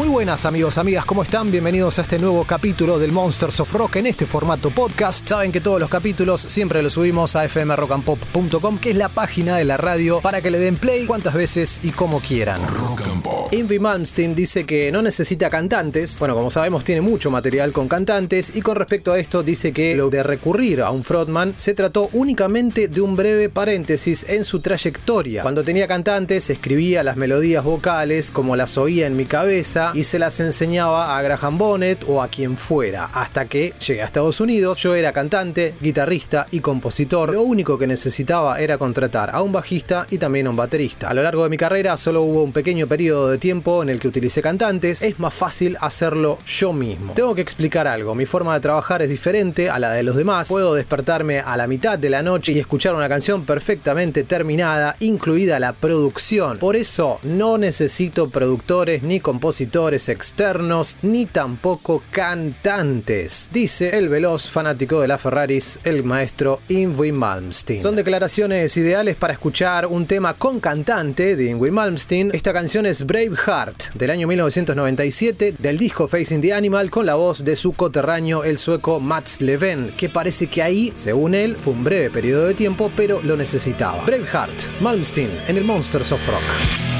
Muy buenas amigos, amigas, ¿cómo están? Bienvenidos a este nuevo capítulo del Monsters of Rock en este formato podcast. Saben que todos los capítulos siempre los subimos a fmrockandpop.com, que es la página de la radio para que le den play cuantas veces y como quieran. Rock and Pop. Invi Malmsteen dice que no necesita cantantes. Bueno, como sabemos, tiene mucho material con cantantes. Y con respecto a esto, dice que lo de recurrir a un frontman se trató únicamente de un breve paréntesis en su trayectoria. Cuando tenía cantantes, escribía las melodías vocales como las oía en mi cabeza y se las enseñaba a Graham Bonnet o a quien fuera. Hasta que llegué a Estados Unidos, yo era cantante, guitarrista y compositor. Lo único que necesitaba era contratar a un bajista y también a un baterista. A lo largo de mi carrera solo hubo un pequeño periodo de tiempo en el que utilicé cantantes. Es más fácil hacerlo yo mismo. Tengo que explicar algo. Mi forma de trabajar es diferente a la de los demás. Puedo despertarme a la mitad de la noche y escuchar una canción perfectamente terminada, incluida la producción. Por eso no necesito productores ni compositores externos ni tampoco cantantes, dice el veloz fanático de la Ferraris, el maestro Ingrid Malmsteen. Son declaraciones ideales para escuchar un tema con cantante de Ingrid Malmsteen. Esta canción es Brave Heart del año 1997 del disco Facing the Animal con la voz de su coterráneo el sueco Mats Leven, que parece que ahí, según él, fue un breve periodo de tiempo, pero lo necesitaba. Brave Heart, Malmsteen en el Monsters of Rock.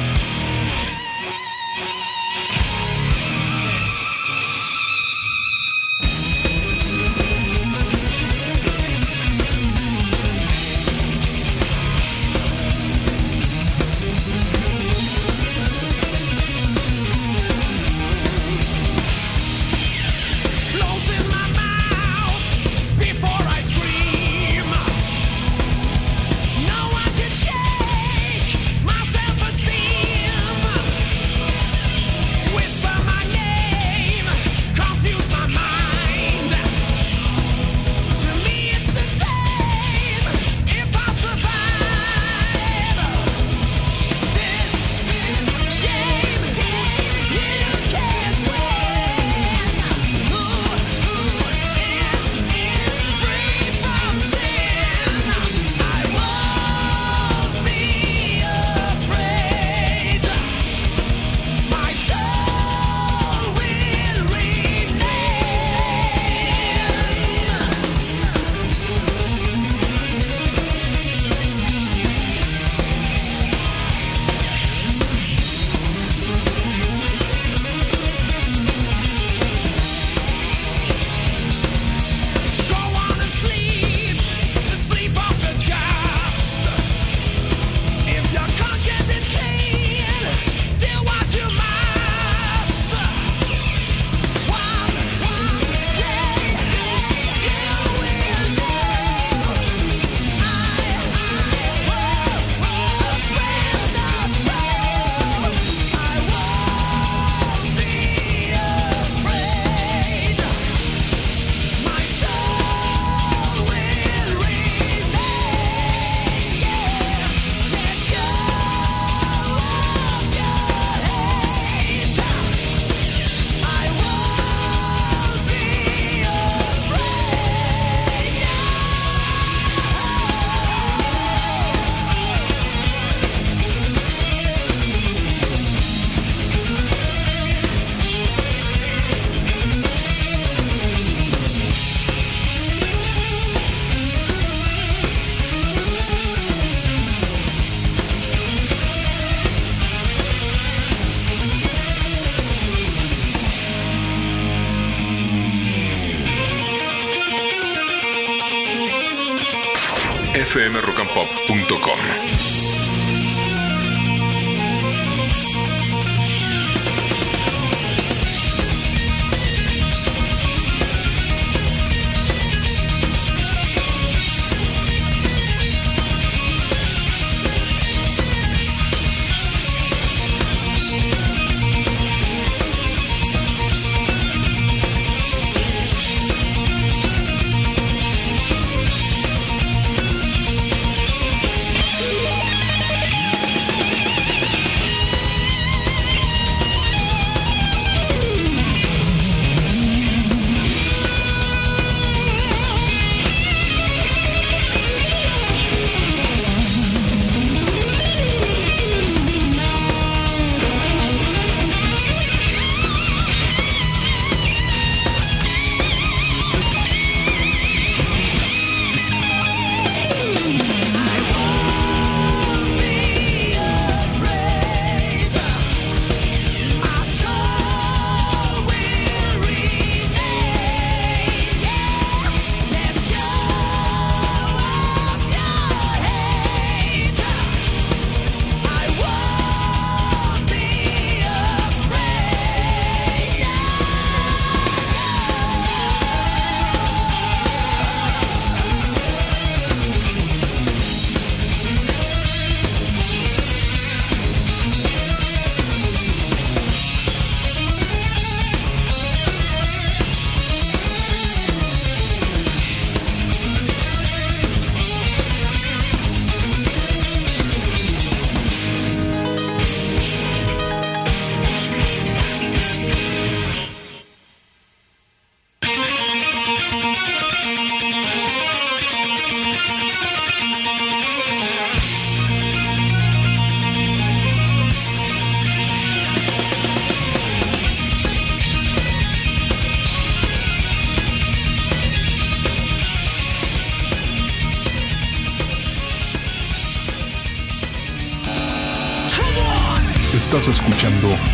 fmrockandpop.com.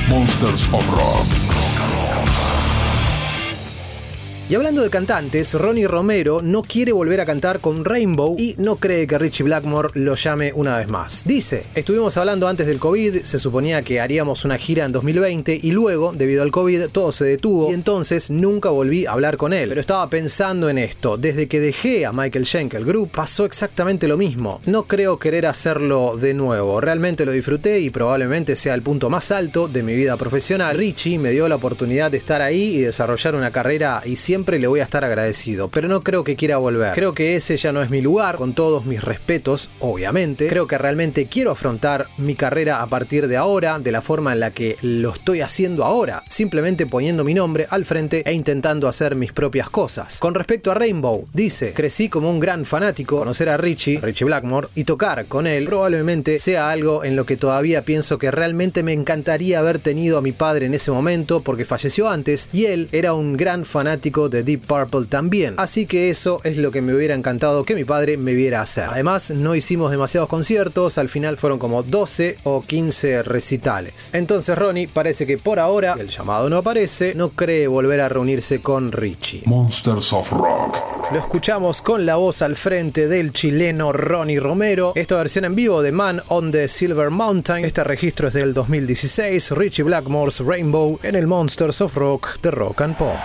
Monsters of Rock. Y hablando de cantantes, Ronnie Romero no quiere volver a cantar con Rainbow y no cree que Richie Blackmore lo llame una vez más. Dice, estuvimos hablando antes del COVID, se suponía que haríamos una gira en 2020 y luego, debido al COVID, todo se detuvo y entonces nunca volví a hablar con él. Pero estaba pensando en esto, desde que dejé a Michael Schenkel Group pasó exactamente lo mismo. No creo querer hacerlo de nuevo, realmente lo disfruté y probablemente sea el punto más alto de mi vida profesional. Richie me dio la oportunidad de estar ahí y desarrollar una carrera y siempre le voy a estar agradecido, pero no creo que quiera volver. Creo que ese ya no es mi lugar, con todos mis respetos, obviamente. Creo que realmente quiero afrontar mi carrera a partir de ahora, de la forma en la que lo estoy haciendo ahora, simplemente poniendo mi nombre al frente e intentando hacer mis propias cosas. Con respecto a Rainbow, dice, crecí como un gran fanático, conocer a Richie, Richie Blackmore, y tocar con él probablemente sea algo en lo que todavía pienso que realmente me encantaría haber tenido a mi padre en ese momento porque falleció antes y él era un gran fanático de Deep Purple también. Así que eso es lo que me hubiera encantado que mi padre me viera hacer. Además, no hicimos demasiados conciertos, al final fueron como 12 o 15 recitales. Entonces Ronnie parece que por ahora, el llamado no aparece, no cree volver a reunirse con Richie. Monsters of Rock. Lo escuchamos con la voz al frente del chileno Ronnie Romero. Esta versión en vivo de Man on the Silver Mountain. Este registro es del 2016. Richie Blackmore's Rainbow en el Monsters of Rock de Rock and Pop.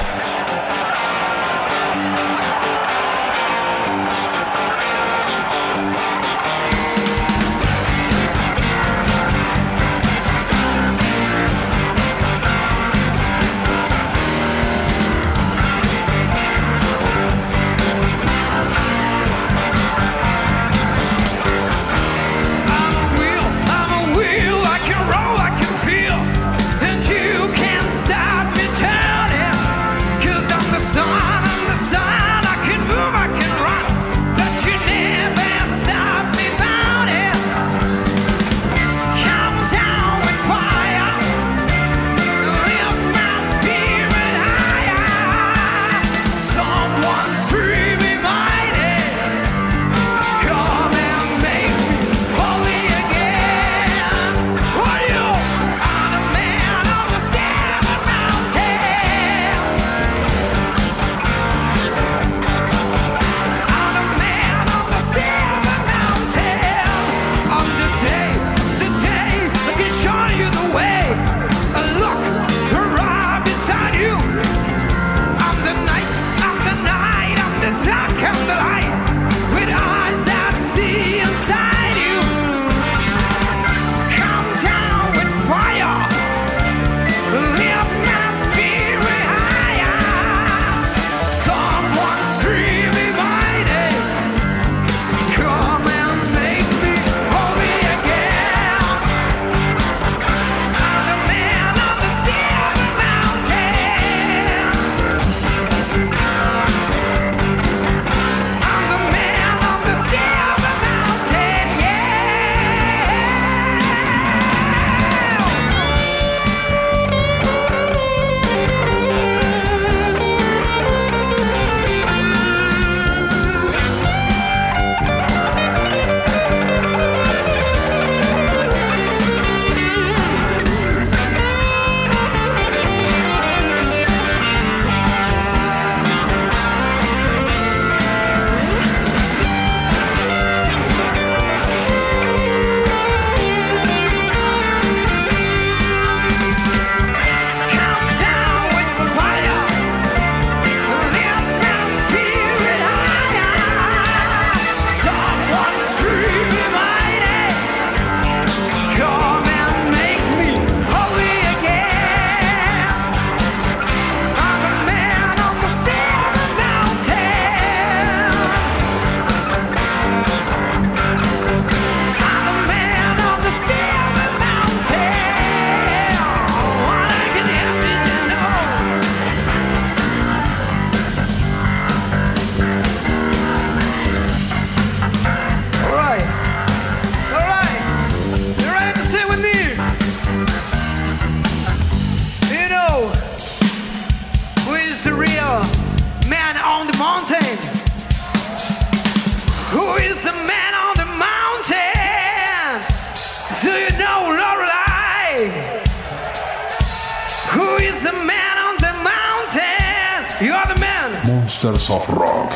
Man. Monsters of Rock.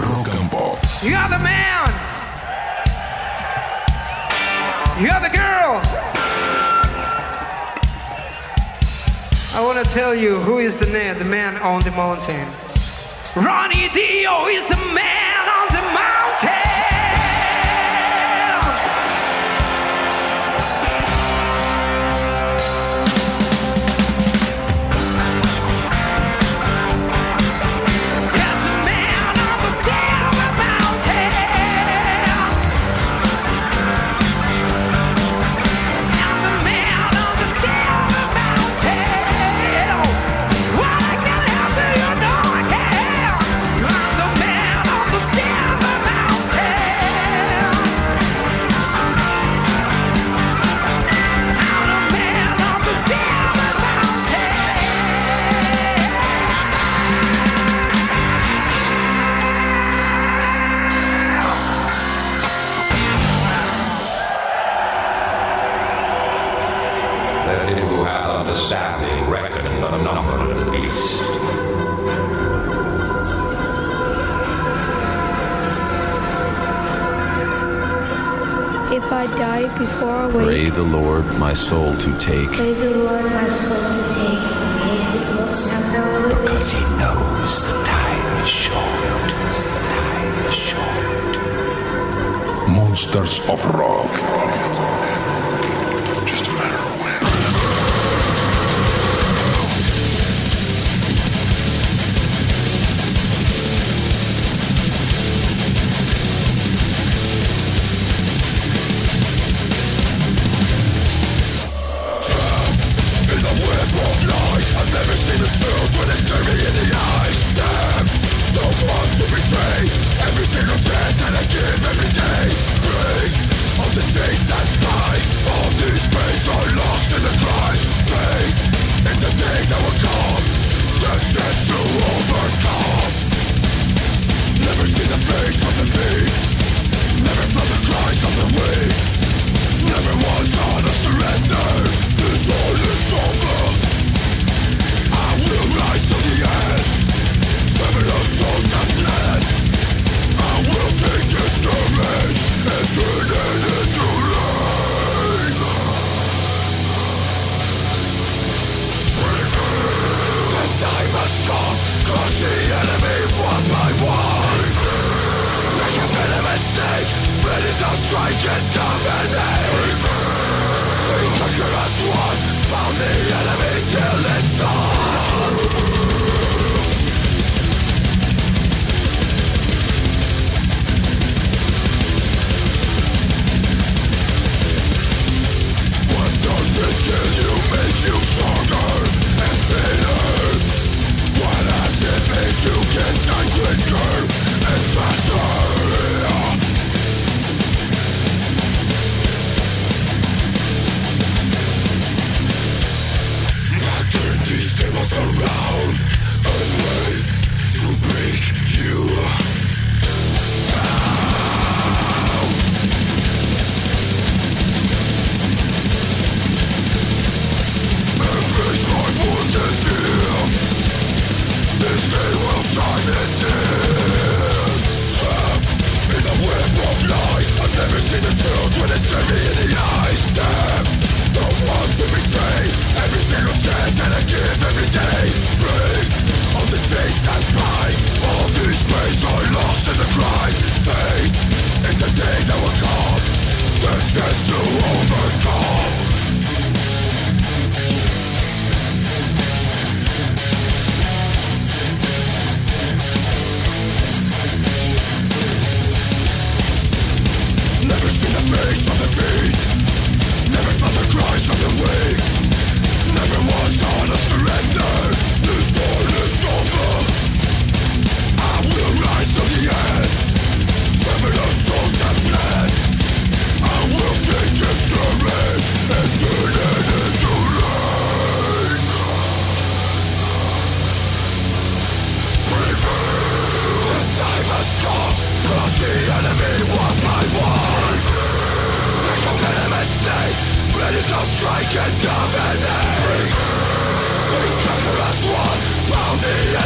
Rock and Pop. You're the man. You're the girl. I want to tell you who is the man, the man on the mountain. Ronnie Dio is the man on the mountain. Soul to take. pray the Lord my soul to take. Este Dios santo Because he knows the time is short. The time is short. Monsters of Rock. Legion dominate in thee We conquer as one, bound the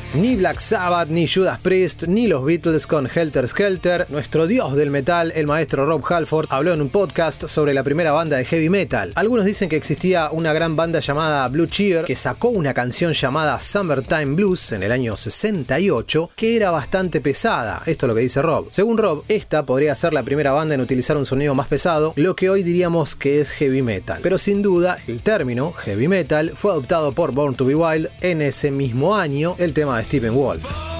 Ni Black Sabbath, ni Judas Priest, ni los Beatles con Helter Skelter. Nuestro dios del metal, el maestro Rob Halford, habló en un podcast sobre la primera banda de heavy metal. Algunos dicen que existía una gran banda llamada Blue Cheer que sacó una canción llamada Summertime Blues en el año 68 que era bastante pesada. Esto es lo que dice Rob. Según Rob, esta podría ser la primera banda en utilizar un sonido más pesado, lo que hoy diríamos que es heavy metal. Pero sin duda, el término heavy metal fue adoptado por Born to Be Wild en ese mismo año, el tema Stephen Wolf.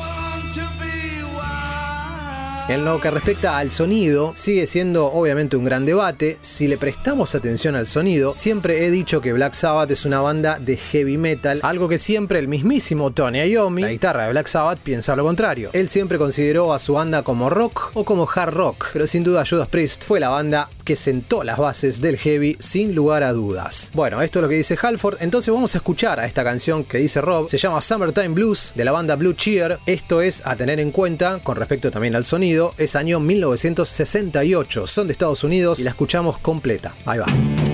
En lo que respecta al sonido, sigue siendo obviamente un gran debate. Si le prestamos atención al sonido, siempre he dicho que Black Sabbath es una banda de heavy metal, algo que siempre el mismísimo Tony Iommi, la guitarra de Black Sabbath, piensa lo contrario. Él siempre consideró a su banda como rock o como hard rock, pero sin duda Judas Priest fue la banda que sentó las bases del heavy sin lugar a dudas. Bueno, esto es lo que dice Halford, entonces vamos a escuchar a esta canción que dice Rob, se llama Summertime Blues de la banda Blue Cheer. Esto es a tener en cuenta con respecto también al sonido, es año 1968, son de Estados Unidos y la escuchamos completa. Ahí va.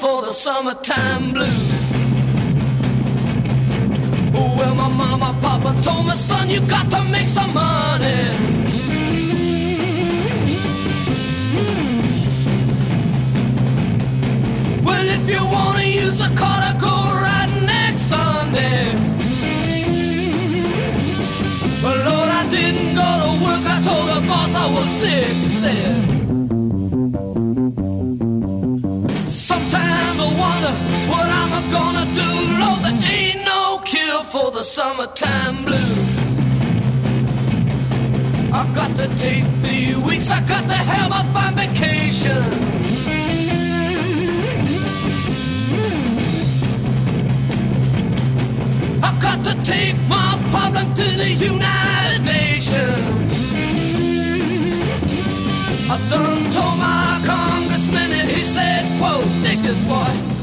For the summertime blues. Well, my mama, papa told me, son, you got to make some money. Well, if you wanna use a car to go right next Sunday. But Lord, I didn't go to work. I told the boss I was sick. Said. What I'm gonna do. Lord, there ain't no cure for the summertime blues. I got to take the weeks. I got to have up on vacation. I got to take my problem to the United Nations. I done told my congressman and he said, quote, this boy.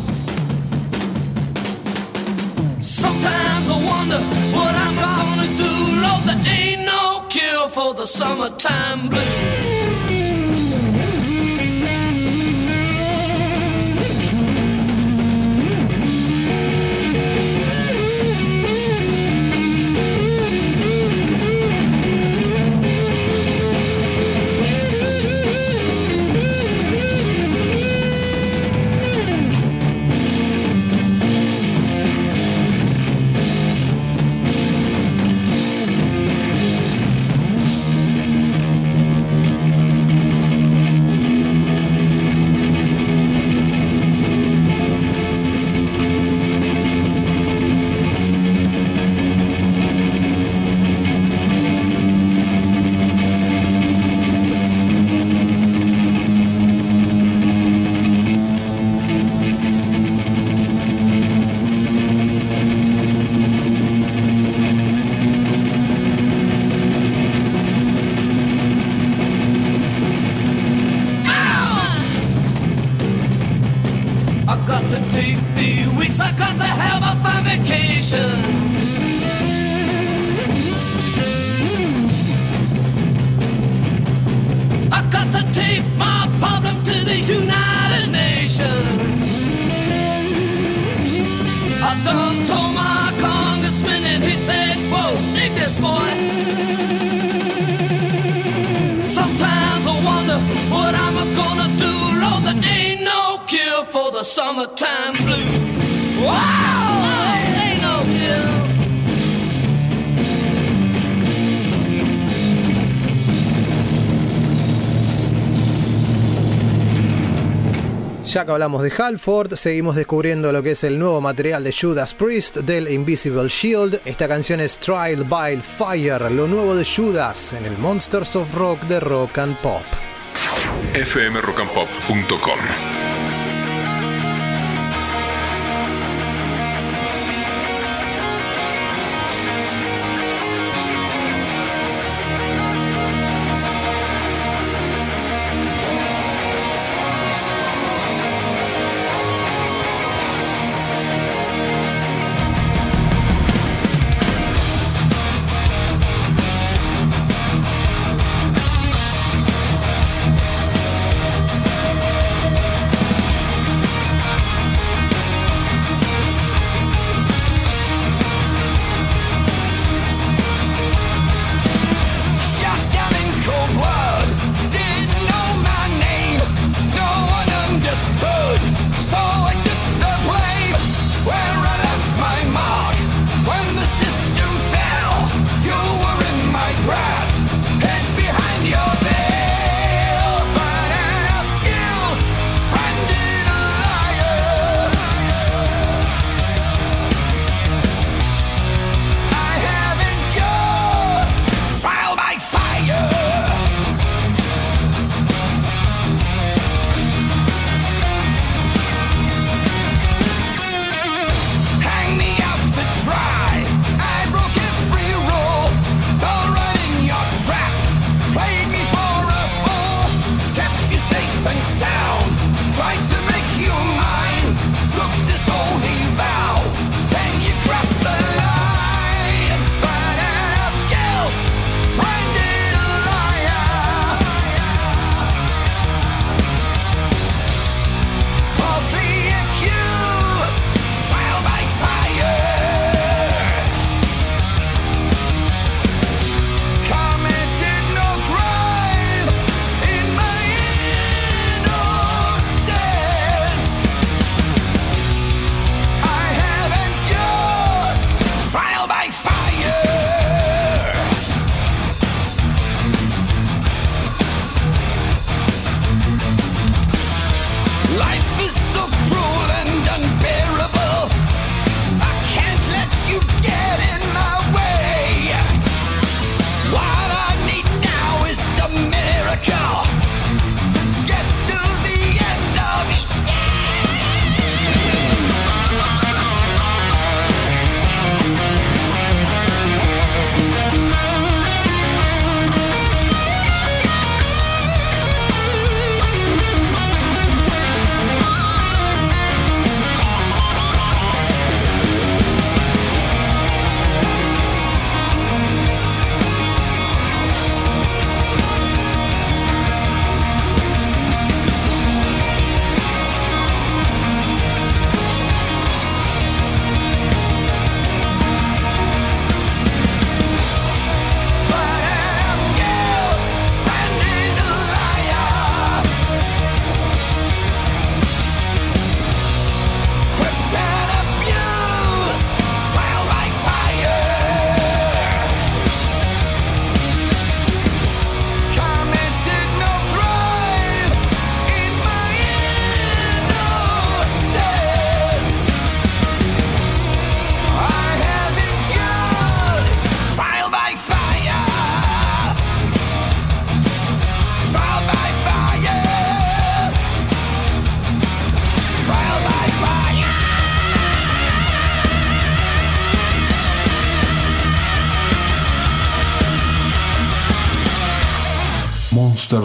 Sometimes I wonder what I'm gonna do. Lord, there ain't no cure for the summertime blues. Lord, ain't no cure for the summertime. Ya que hablamos de Halford, seguimos descubriendo lo que es el nuevo material de Judas Priest del Invisible Shield. Esta canción es Trial by Fire, lo nuevo de Judas en el Monsters of Rock de Rock and Pop. fmrockandpop.com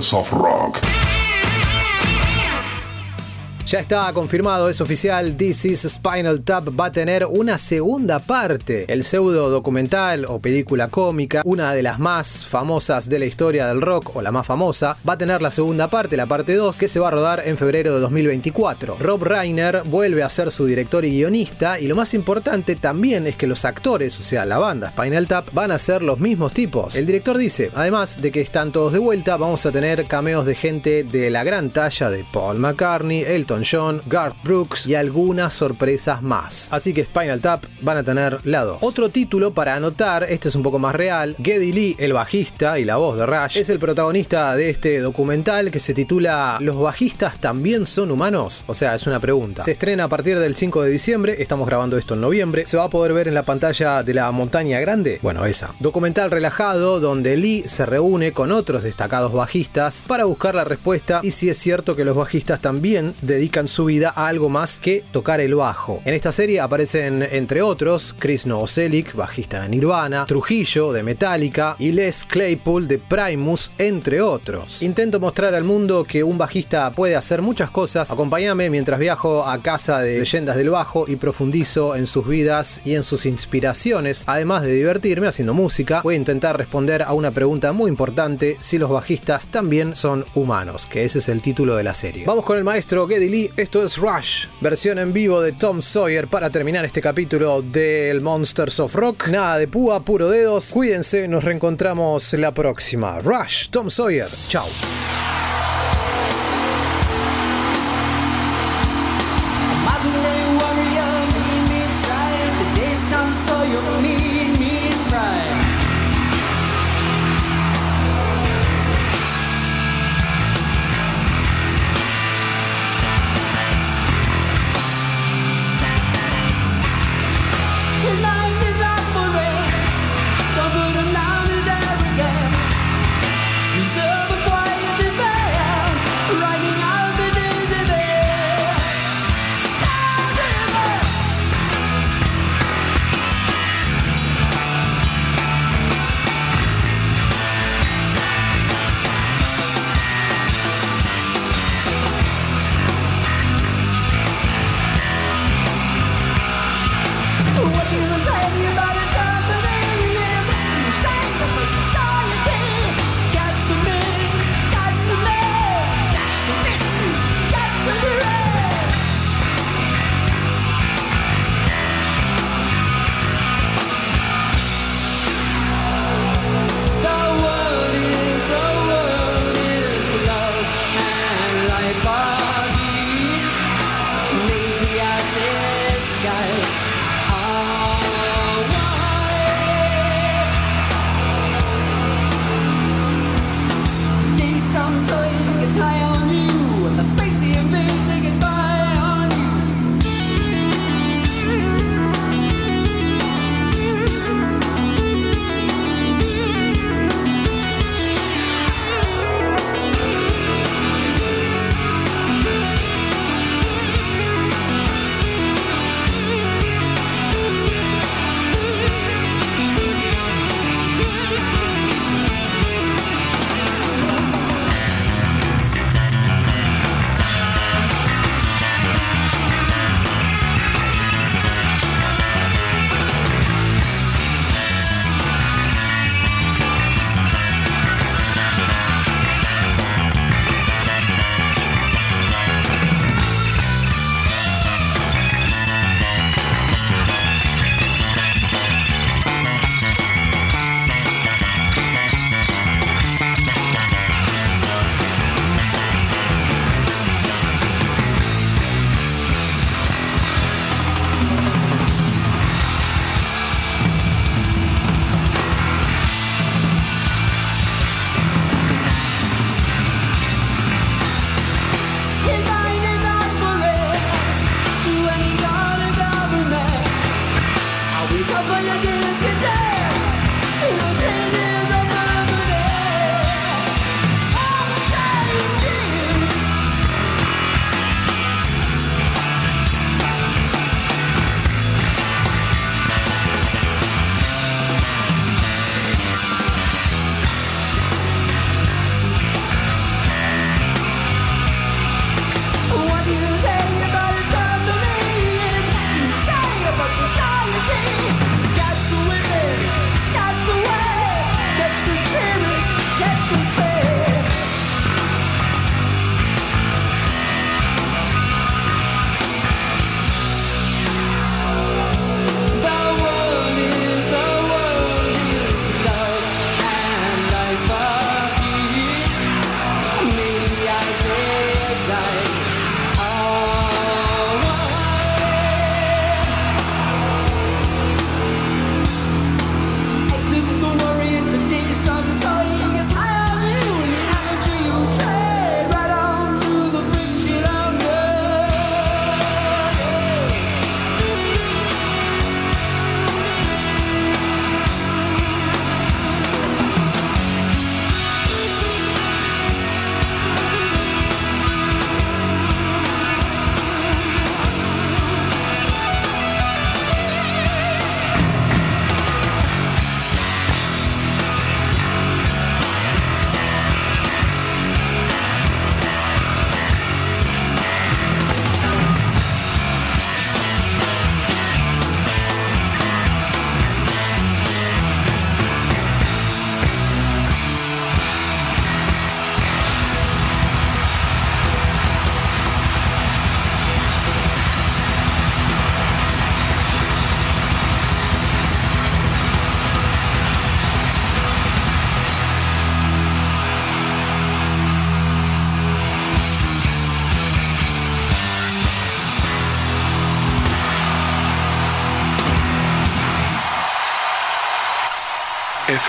of Rock. Ya está confirmado, es oficial, This is Spinal Tap va a tener una segunda parte. El pseudo documental o película cómica, una de las más famosas de la historia del rock o la más famosa, va a tener la segunda parte, la parte 2, que se va a rodar en febrero de 2024. Rob Reiner vuelve a ser su director y guionista y lo más importante también es que los actores, o sea, la banda Spinal Tap, van a ser los mismos tipos. El director dice, además de que están todos de vuelta, vamos a tener cameos de gente de la gran talla de Paul McCartney, Elton John, Garth Brooks y algunas sorpresas más. Así que Spinal Tap van a tener la 2. Otro título para anotar, este es un poco más real, Geddy Lee, el bajista y la voz de Rush, es el protagonista de este documental que se titula ¿Los bajistas también son humanos? O sea, es una pregunta. Se estrena a partir del 5 de diciembre, estamos grabando esto en noviembre, se va a poder ver en la pantalla de la montaña grande. Bueno, esa. Documental relajado donde Lee se reúne con otros destacados bajistas para buscar la respuesta y si es cierto que los bajistas también dedican su vida a algo más que tocar el bajo. En esta serie aparecen entre otros Chris Novoselic, bajista de Nirvana, Trujillo de Metallica y Les Claypool de Primus, entre otros. Intento mostrar al mundo que un bajista puede hacer muchas cosas. Acompáñame mientras viajo a casa de leyendas del bajo y profundizo en sus vidas y en sus inspiraciones. Además de divertirme haciendo música, voy a intentar responder a una pregunta muy importante, si los bajistas también son humanos, que ese es el título de la serie. Vamos con el maestro Geddy Esto es Rush, versión en vivo de Tom Sawyer para terminar este capítulo del Monsters of Rock. Nada de púa, puro dedos. Cuídense, nos reencontramos la próxima. Rush, Tom Sawyer, chao.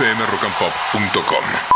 fmrockandpop.com.